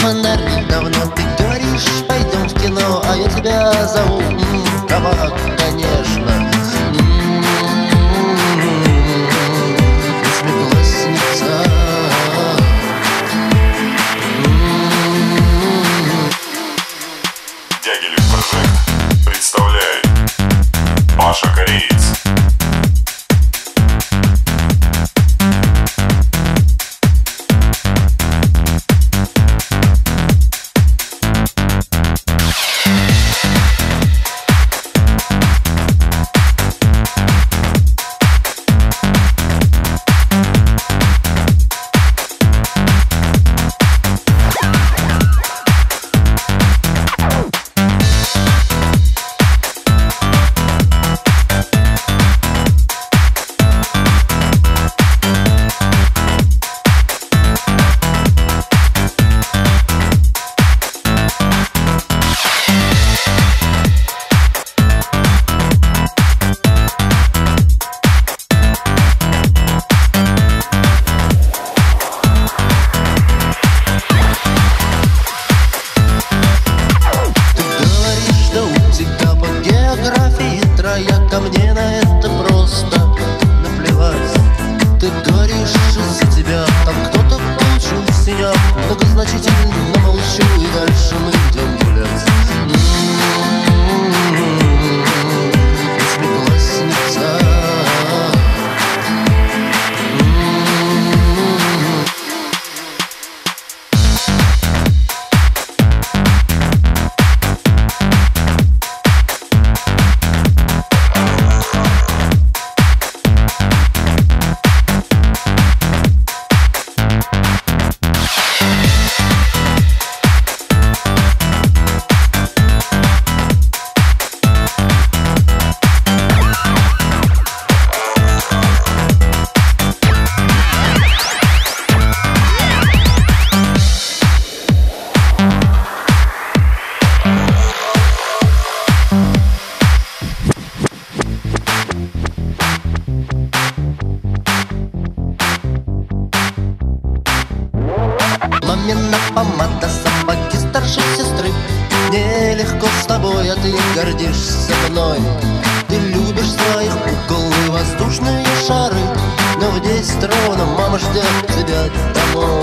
фонарь Давно ты говоришь, пойдем в кино А я тебя зову, кабак, да нет. Говоришь, из-за тебя там кто-то получил синяк Многозначительно молчу и дальше мы помада, сапоги старшей сестры. Нелегко с тобой, а ты гордишься мной. Ты любишь своих кукол воздушные шары. Но в десять ровно мама ждет тебя домой